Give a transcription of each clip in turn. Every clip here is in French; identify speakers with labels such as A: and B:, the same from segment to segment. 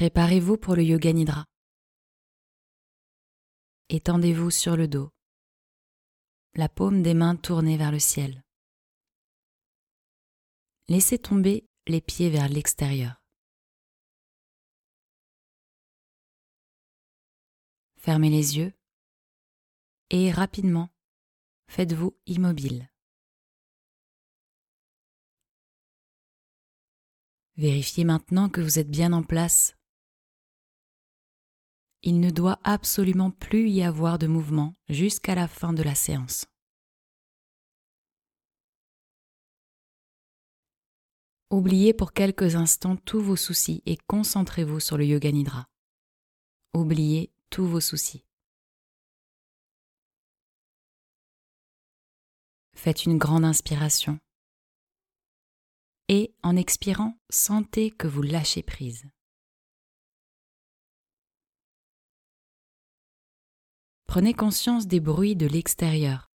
A: Préparez-vous pour le Yoga Nidra. Étendez-vous sur le dos, la paume des mains tournée vers le ciel. Laissez tomber les pieds vers l'extérieur. Fermez les yeux et rapidement faites-vous immobile. Vérifiez maintenant que vous êtes bien en place il ne doit absolument plus y avoir de mouvement jusqu'à la fin de la séance. Oubliez pour quelques instants tous vos soucis et concentrez-vous sur le Yoga Nidra. Oubliez tous vos soucis. Faites une grande inspiration et en expirant, sentez que vous lâchez prise. Prenez conscience des bruits de l'extérieur.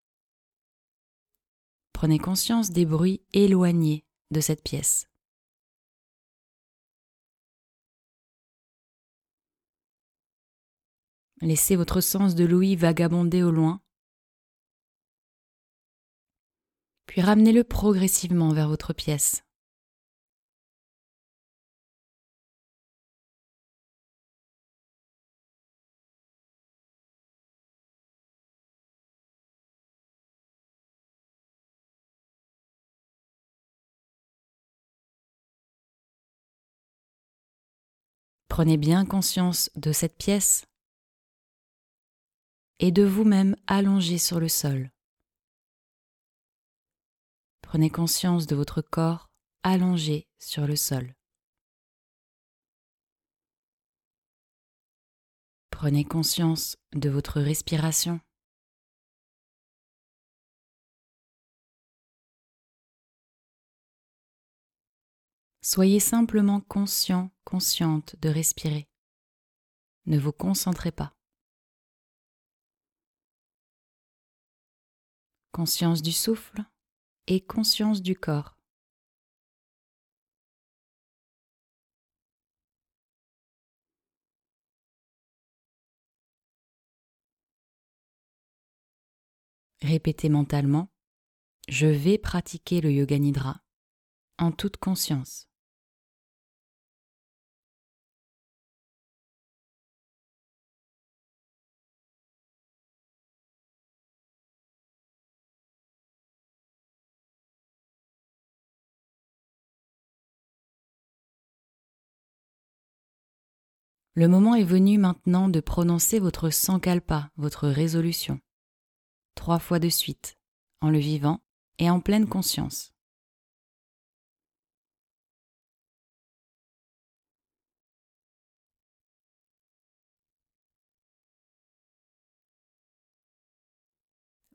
A: Prenez conscience des bruits éloignés de cette pièce. Laissez votre sens de l'ouïe vagabonder au loin, puis ramenez-le progressivement vers votre pièce. Prenez bien conscience de cette pièce et de vous-même allongé sur le sol. Prenez conscience de votre corps allongé sur le sol. Prenez conscience de votre respiration. Soyez simplement conscient, consciente de respirer. Ne vous concentrez pas. Conscience du souffle et conscience du corps. Répétez mentalement Je vais pratiquer le yoga nidra en toute conscience. Le moment est venu maintenant de prononcer votre sankalpa, votre résolution, trois fois de suite, en le vivant et en pleine conscience.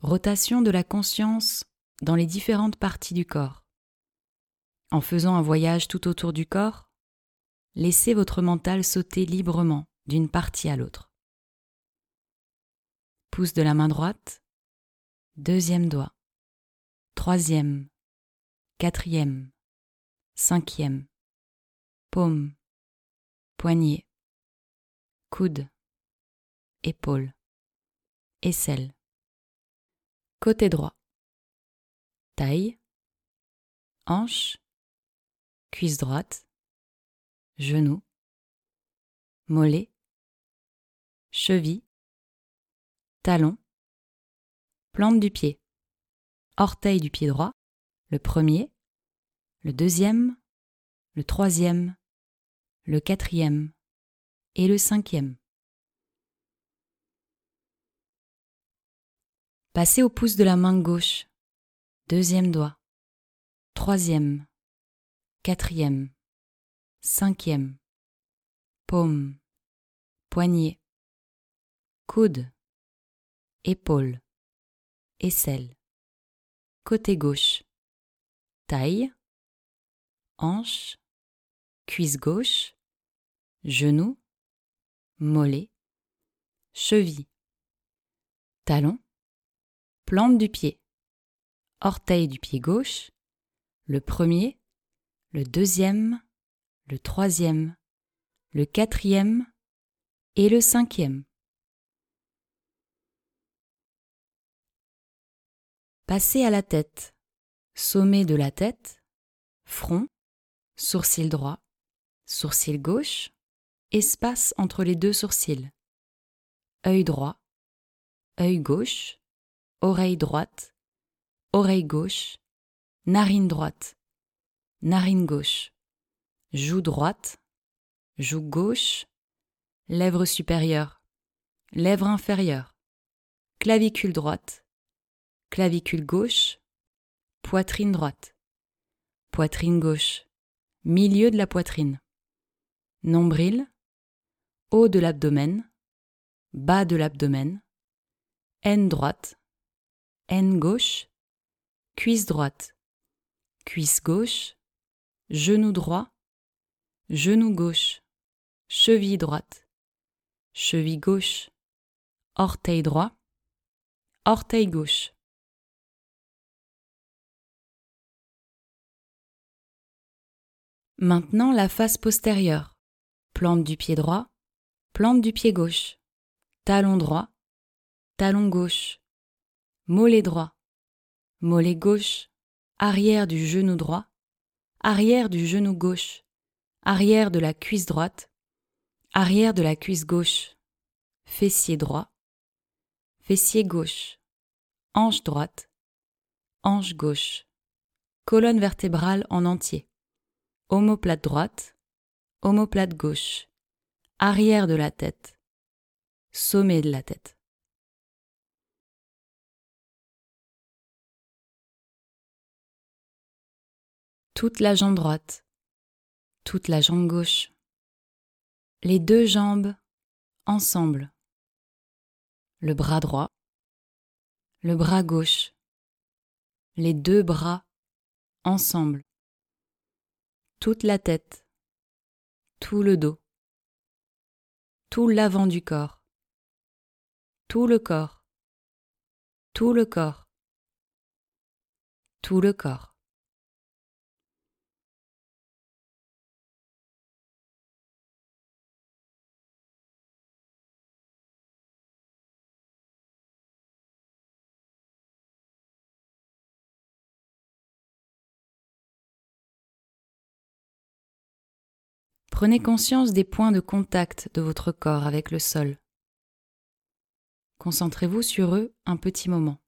A: Rotation de la conscience dans les différentes parties du corps. En faisant un voyage tout autour du corps, laissez votre mental sauter librement d'une partie à l'autre. Pouce de la main droite, deuxième doigt, troisième, quatrième, cinquième, paume, poignet, coude, épaule, aisselle. Côté droit, taille, hanche, cuisse droite, genou, mollet, cheville, talon, plante du pied, orteil du pied droit, le premier, le deuxième, le troisième, le quatrième et le cinquième. Passez au pouce de la main gauche, deuxième doigt, troisième, quatrième, cinquième, paume, poignet, coude, épaule, aisselle, côté gauche, taille, hanche, cuisse gauche, genou, mollet, cheville, talon, plante du pied, orteil du pied gauche, le premier, le deuxième, le troisième, le quatrième et le cinquième. Passez à la tête, sommet de la tête, front, sourcil droit, sourcil gauche, espace entre les deux sourcils, œil droit, œil gauche, oreille droite, oreille gauche, narine droite, narine gauche, joue droite, joue gauche, lèvre supérieure, lèvre inférieure, clavicule droite, clavicule gauche, poitrine droite, poitrine gauche, milieu de la poitrine, nombril, haut de l'abdomen, bas de l'abdomen, haine droite, haine gauche, cuisse droite, cuisse gauche, genou droit, genou gauche, cheville droite, cheville gauche, orteil droit, orteil gauche. Maintenant la face postérieure, plante du pied droit, plante du pied gauche, talon droit, talon gauche, mollet droit, mollet gauche, arrière du genou droit, arrière du genou gauche, arrière de la cuisse droite, arrière de la cuisse gauche, fessier droit, fessier gauche, hanche droite, hanche gauche, colonne vertébrale en entier, omoplate droite, omoplate gauche, arrière de la tête, sommet de la tête. Toute la jambe droite, toute la jambe gauche, les deux jambes ensemble, le bras droit, le bras gauche, les deux bras ensemble, toute la tête, tout le dos, tout l'avant du corps, tout le corps, tout le corps, tout le corps. Prenez conscience des points de contact de votre corps avec le sol. Concentrez-vous sur eux un petit moment.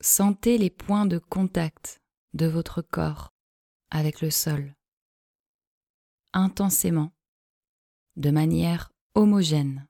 A: Sentez les points de contact de votre corps avec le sol intensément, de manière homogène.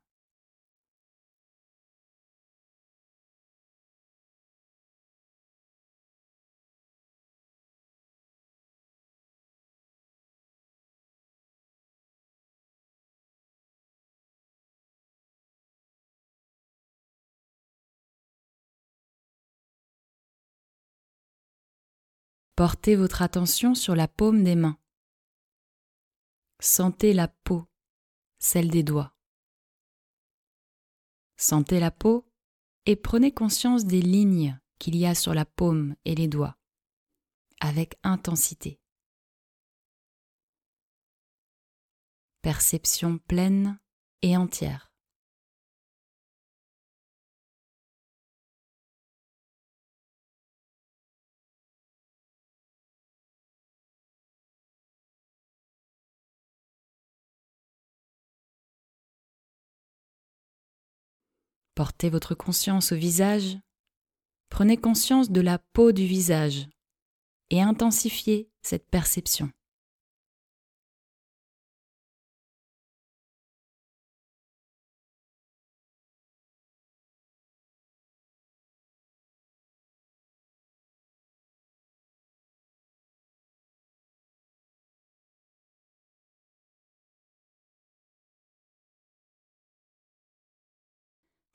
A: Portez votre attention sur la paume des mains. Sentez la peau, celle des doigts. Sentez la peau et prenez conscience des lignes qu'il y a sur la paume et les doigts, avec intensité. Perception pleine et entière. Portez votre conscience au visage, prenez conscience de la peau du visage et intensifiez cette perception.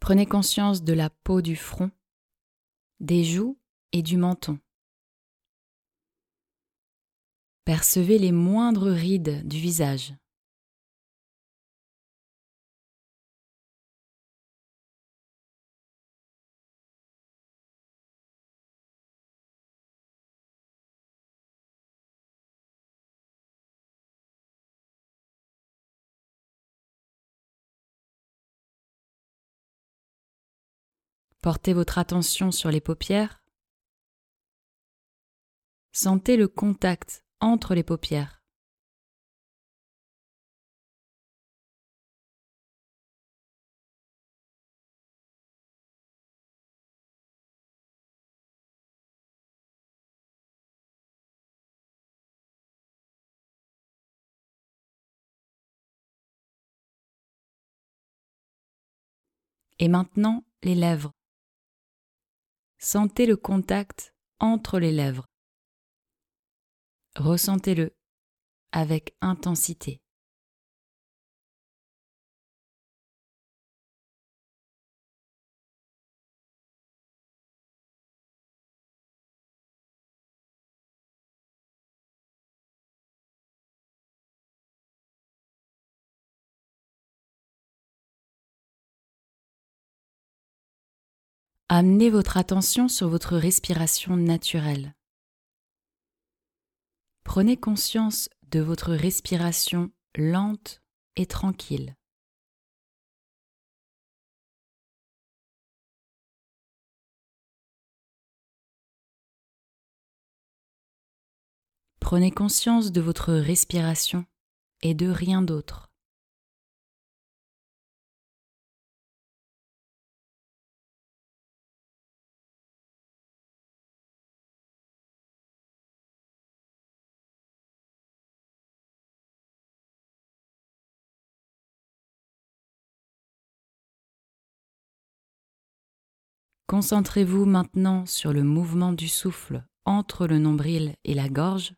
A: Prenez conscience de la peau du front, des joues et du menton. Percevez les moindres rides du visage, Portez votre attention sur les paupières. Sentez le contact entre les paupières. Et maintenant, les lèvres. Sentez le contact entre les lèvres. Ressentez-le avec intensité. Amenez votre attention sur votre respiration naturelle. Prenez conscience de votre respiration lente et tranquille. Prenez conscience de votre respiration et de rien d'autre. Concentrez-vous maintenant sur le mouvement du souffle entre le nombril et la gorge.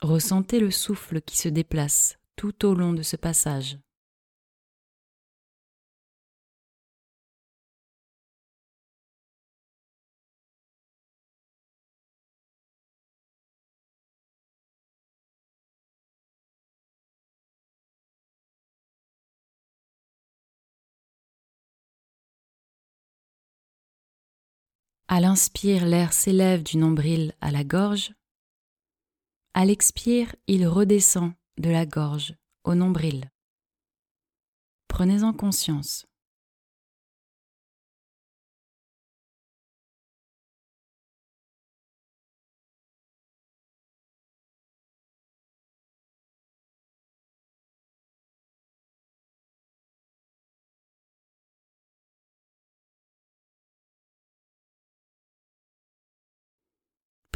A: Ressentez le souffle qui se déplace tout au long de ce passage. À l'inspire, l'air s'élève du nombril à la gorge. À l'expire, il redescend de la gorge au nombril. Prenez-en conscience.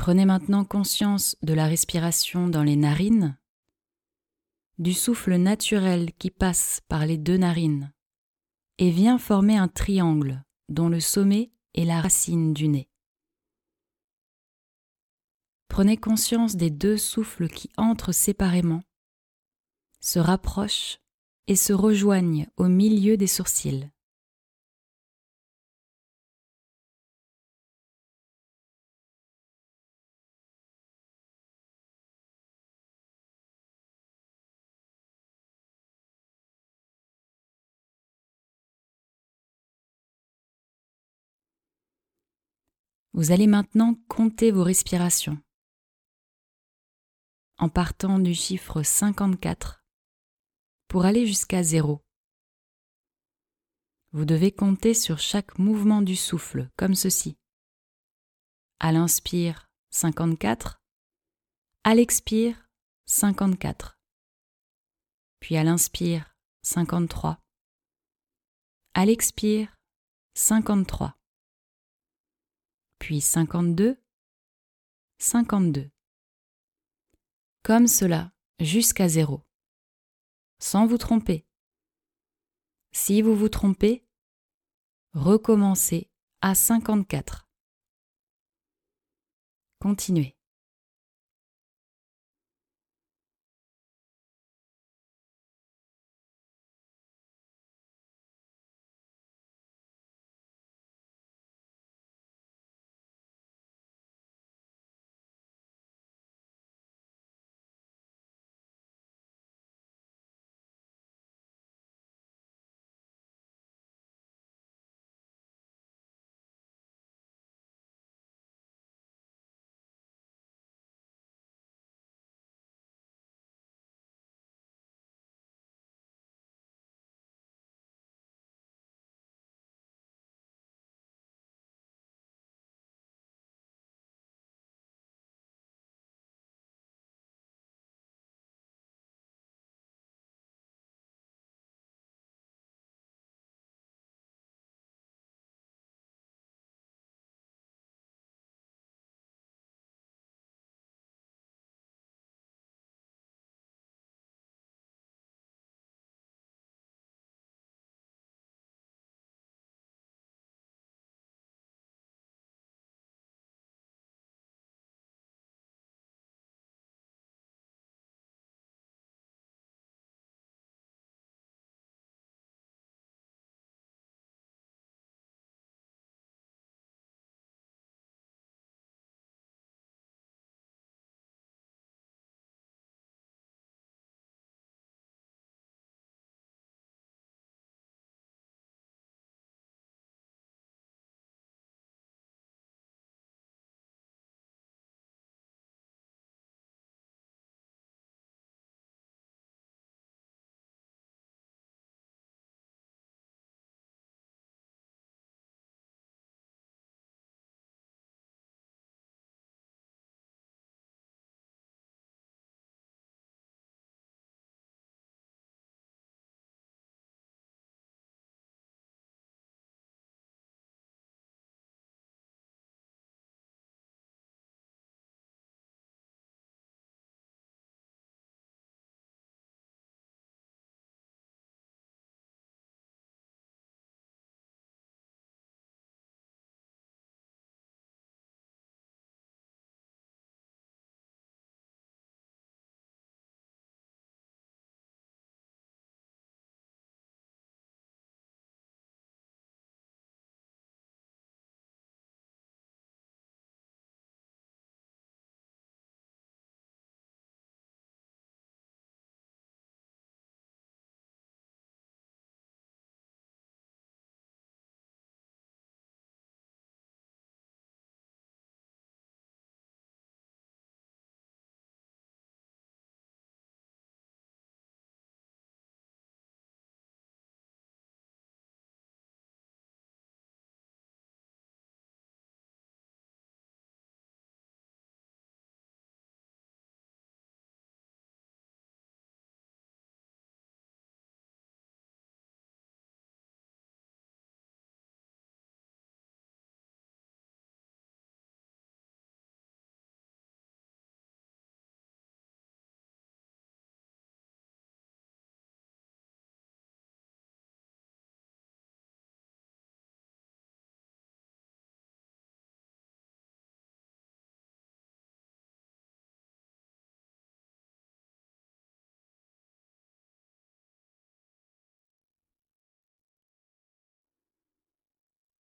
A: Prenez maintenant conscience de la respiration dans les narines, du souffle naturel qui passe par les deux narines et vient former un triangle dont le sommet est la racine du nez. Prenez conscience des deux souffles qui entrent séparément, se rapprochent et se rejoignent au milieu des sourcils. Vous allez maintenant compter vos respirations. En partant du chiffre 54 pour aller jusqu'à 0. Vous devez compter sur chaque mouvement du souffle comme ceci. À l'inspire 54, à l'expire 54, puis à l'inspire 53, à l'expire 53 puis 52, 52. Comme cela, jusqu'à zéro, sans vous tromper. Si vous vous trompez, recommencez à 54. Continuez.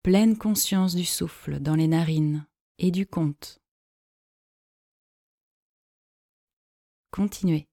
A: Pleine conscience du souffle dans les narines et du compte. Continuez.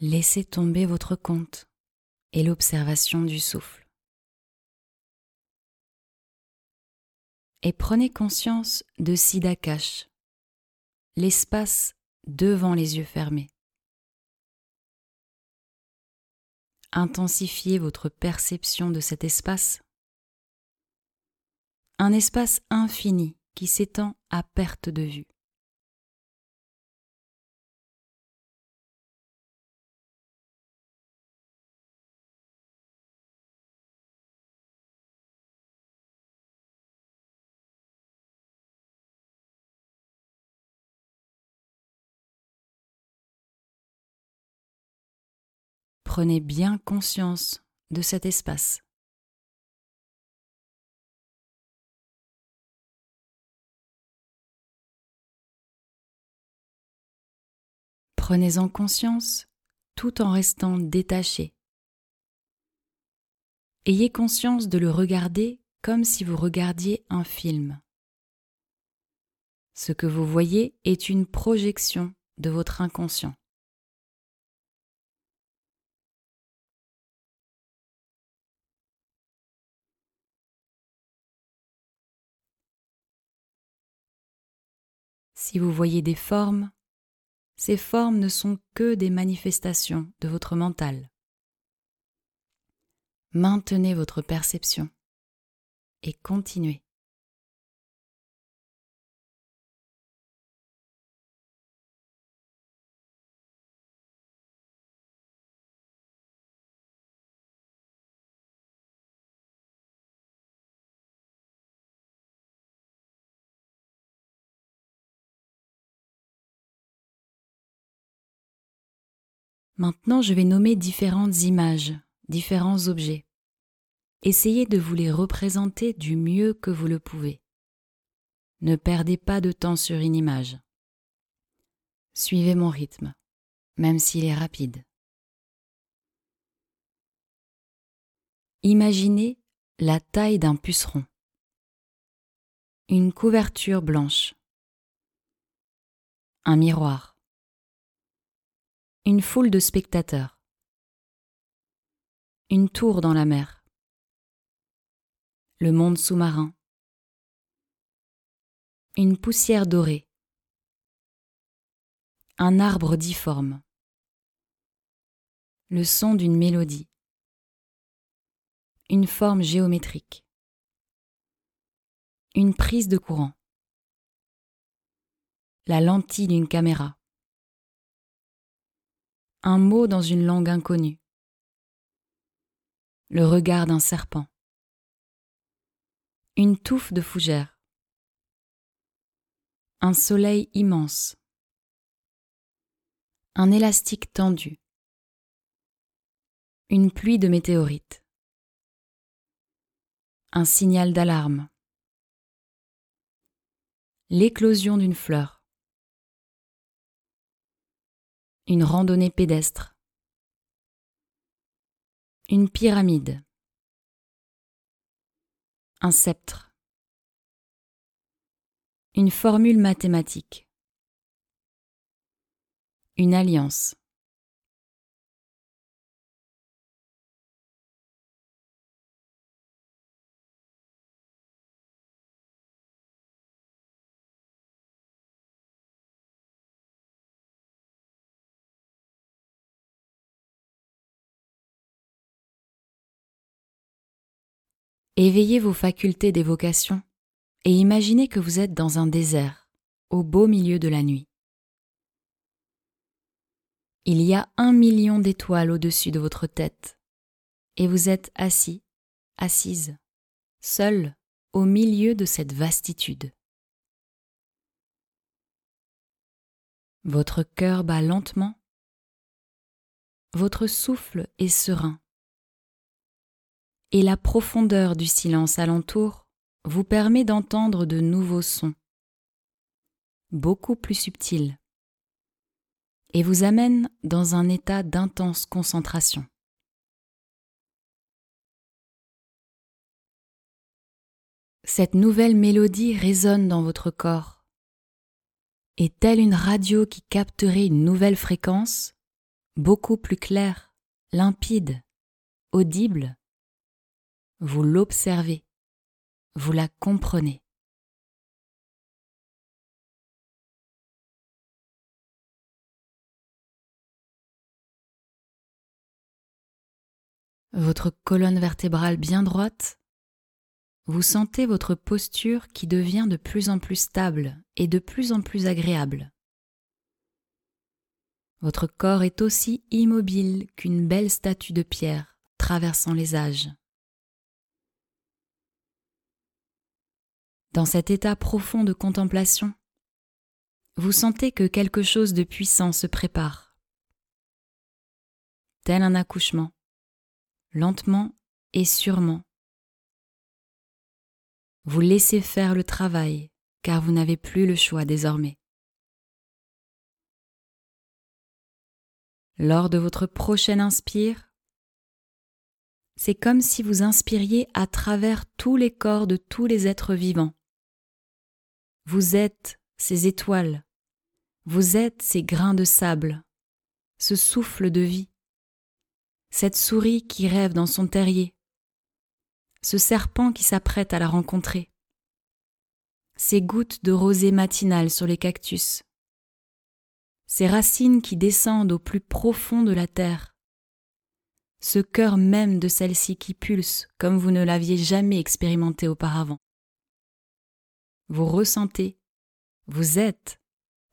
A: Laissez tomber votre compte et l'observation du souffle. Et prenez conscience de Siddhakash, l'espace devant les yeux fermés. Intensifiez votre perception de cet espace. Un espace infini qui s'étend à perte de vue. Prenez bien conscience de cet espace. Prenez-en conscience tout en restant détaché. Ayez conscience de le regarder comme si vous regardiez un film. Ce que vous voyez est une projection de votre inconscient. Si vous voyez des formes, ces formes ne sont que des manifestations de votre mental. Maintenez votre perception et continuez. Maintenant, je vais nommer différentes images, différents objets. Essayez de vous les représenter du mieux que vous le pouvez. Ne perdez pas de temps sur une image. Suivez mon rythme, même s'il est rapide. Imaginez la taille d'un puceron. Une couverture blanche. Un miroir une foule de spectateurs, une tour dans la mer, le monde sous-marin, une poussière dorée, un arbre difforme, le son d'une mélodie, une forme géométrique, une prise de courant, la lentille d'une caméra, un mot dans une langue inconnue, le regard d'un serpent, une touffe de fougères, un soleil immense, un élastique tendu, une pluie de météorites, un signal d'alarme, l'éclosion d'une fleur, une randonnée pédestre, une pyramide, un sceptre, une formule mathématique, une alliance. Éveillez vos facultés d'évocation et imaginez que vous êtes dans un désert, au beau milieu de la nuit. Il y a un million d'étoiles au-dessus de votre tête, et vous êtes assis, assise, seul au milieu de cette vastitude. Votre cœur bat lentement, votre souffle est serein et la profondeur du silence alentour vous permet d'entendre de nouveaux sons, beaucoup plus subtils, et vous amène dans un état d'intense concentration. Cette nouvelle mélodie résonne dans votre corps. Et telle une radio qui capterait une nouvelle fréquence, beaucoup plus claire, limpide, audible, vous l'observez, vous la comprenez. Votre colonne vertébrale bien droite, vous sentez votre posture qui devient de plus en plus stable et de plus en plus agréable. Votre corps est aussi immobile qu'une belle statue de pierre traversant les âges. Dans cet état profond de contemplation, vous sentez que quelque chose de puissant se prépare. Tel un accouchement, lentement et sûrement. Vous laissez faire le travail car vous n'avez plus le choix désormais. Lors de votre prochaine inspire, c'est comme si vous inspiriez à travers tous les corps de tous les êtres vivants vous êtes ces étoiles, vous êtes ces grains de sable, ce souffle de vie, cette souris qui rêve dans son terrier, ce serpent qui s'apprête à la rencontrer, ces gouttes de rosée matinale sur les cactus, ces racines qui descendent au plus profond de la terre, ce cœur même de celle-ci qui pulse comme vous ne l'aviez jamais expérimenté auparavant. Vous ressentez, vous êtes,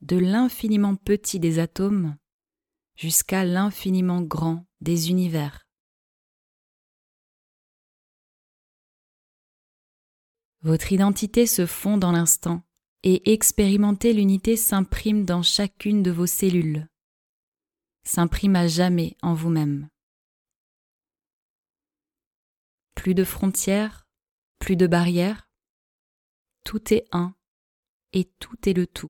A: de l'infiniment petit des atomes jusqu'à l'infiniment grand des univers. Votre identité se fond dans l'instant et expérimenter l'unité s'imprime dans chacune de vos cellules, s'imprime à jamais en vous-même. Plus de frontières, plus de barrières, tout est un et tout est le tout.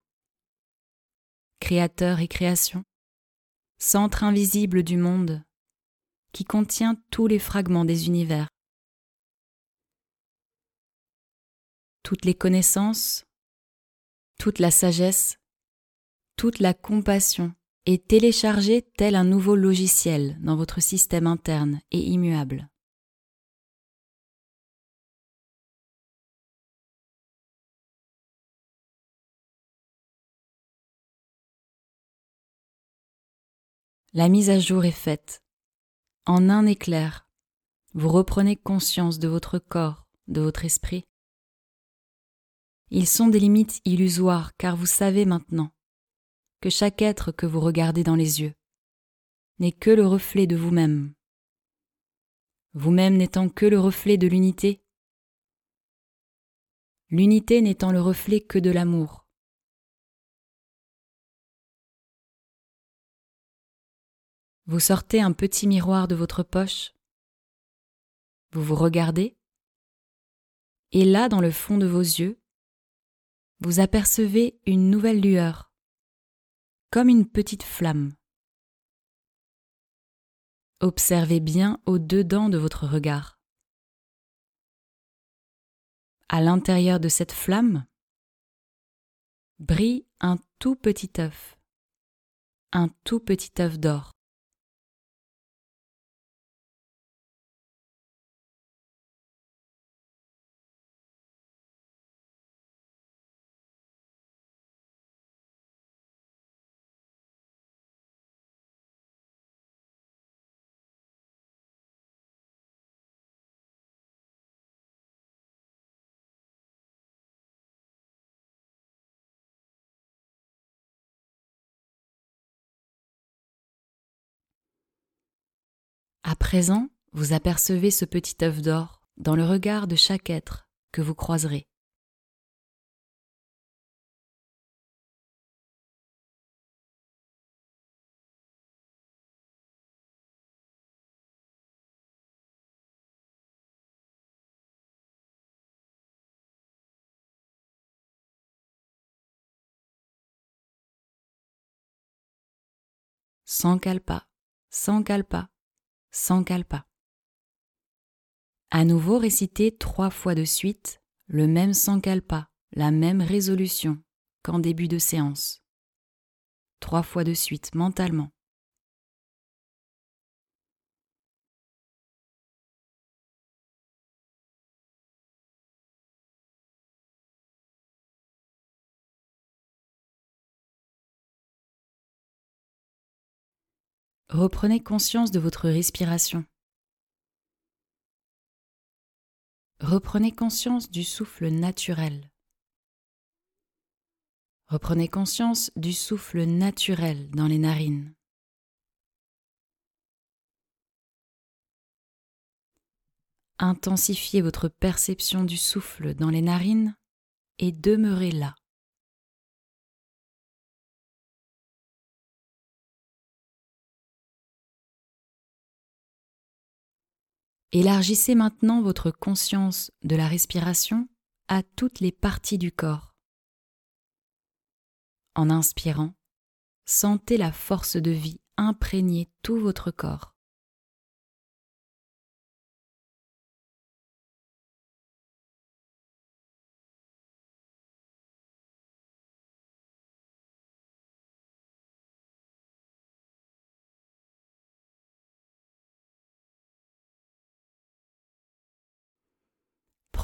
A: Créateur et création, centre invisible du monde, qui contient tous les fragments des univers. Toutes les connaissances, toute la sagesse, toute la compassion est téléchargée tel un nouveau logiciel dans votre système interne et immuable. La mise à jour est faite. En un éclair, vous reprenez conscience de votre corps, de votre esprit. Ils sont des limites illusoires car vous savez maintenant que chaque être que vous regardez dans les yeux n'est que le reflet de vous-même. Vous-même n'étant que le reflet de l'unité, l'unité n'étant le reflet que de l'amour. Vous sortez un petit miroir de votre poche. Vous vous regardez. Et là, dans le fond de vos yeux, vous apercevez une nouvelle lueur, comme une petite flamme. Observez bien au-dedans de votre regard. À l'intérieur de cette flamme brille un tout petit œuf, un tout petit œuf d'or. À présent, vous apercevez ce petit œuf d'or dans le regard de chaque être que vous croiserez. Sans calpa, Sankalpa. À nouveau réciter trois fois de suite le même Sankalpa, la même résolution qu'en début de séance. Trois fois de suite mentalement. Reprenez conscience de votre respiration. Reprenez conscience du souffle naturel. Reprenez conscience du souffle naturel dans les narines. Intensifiez votre perception du souffle dans les narines et demeurez là. Élargissez maintenant votre conscience de la respiration à toutes les parties du corps. En inspirant, sentez la force de vie imprégner tout votre corps.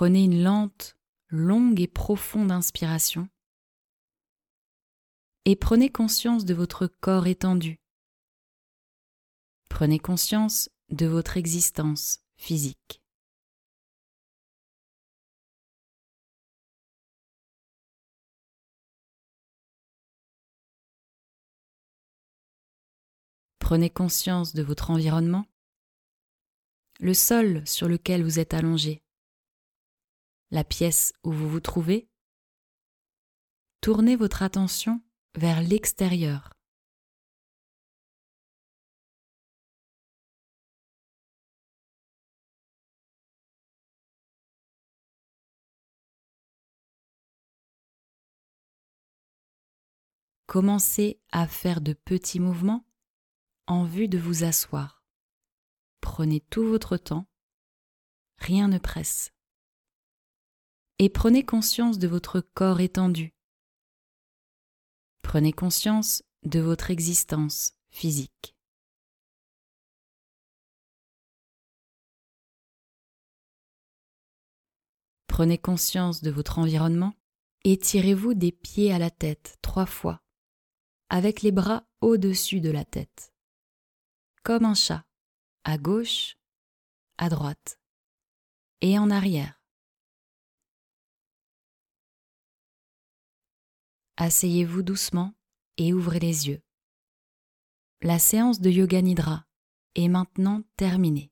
A: Prenez une lente, longue et profonde inspiration et prenez conscience de votre corps étendu. Prenez conscience de votre existence physique. Prenez conscience de votre environnement, le sol sur lequel vous êtes allongé, la pièce où vous vous trouvez. Tournez votre attention vers l'extérieur. Commencez à faire de petits mouvements en vue de vous asseoir. Prenez tout votre temps, rien ne presse. Et prenez conscience de votre corps étendu. Prenez conscience de votre existence physique. Prenez conscience de votre environnement et tirez-vous des pieds à la tête trois fois, avec les bras au-dessus de la tête comme un chat, à gauche, à droite et en arrière. Asseyez-vous doucement et ouvrez les yeux. La séance de Yoga Nidra est maintenant terminée.